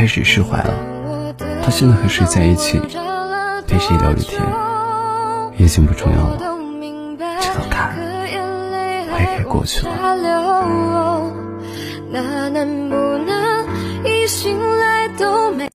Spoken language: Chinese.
开始释怀了。到现在和谁在一起，陪谁聊着天，已经不重要了。这道坎，我也该过去了。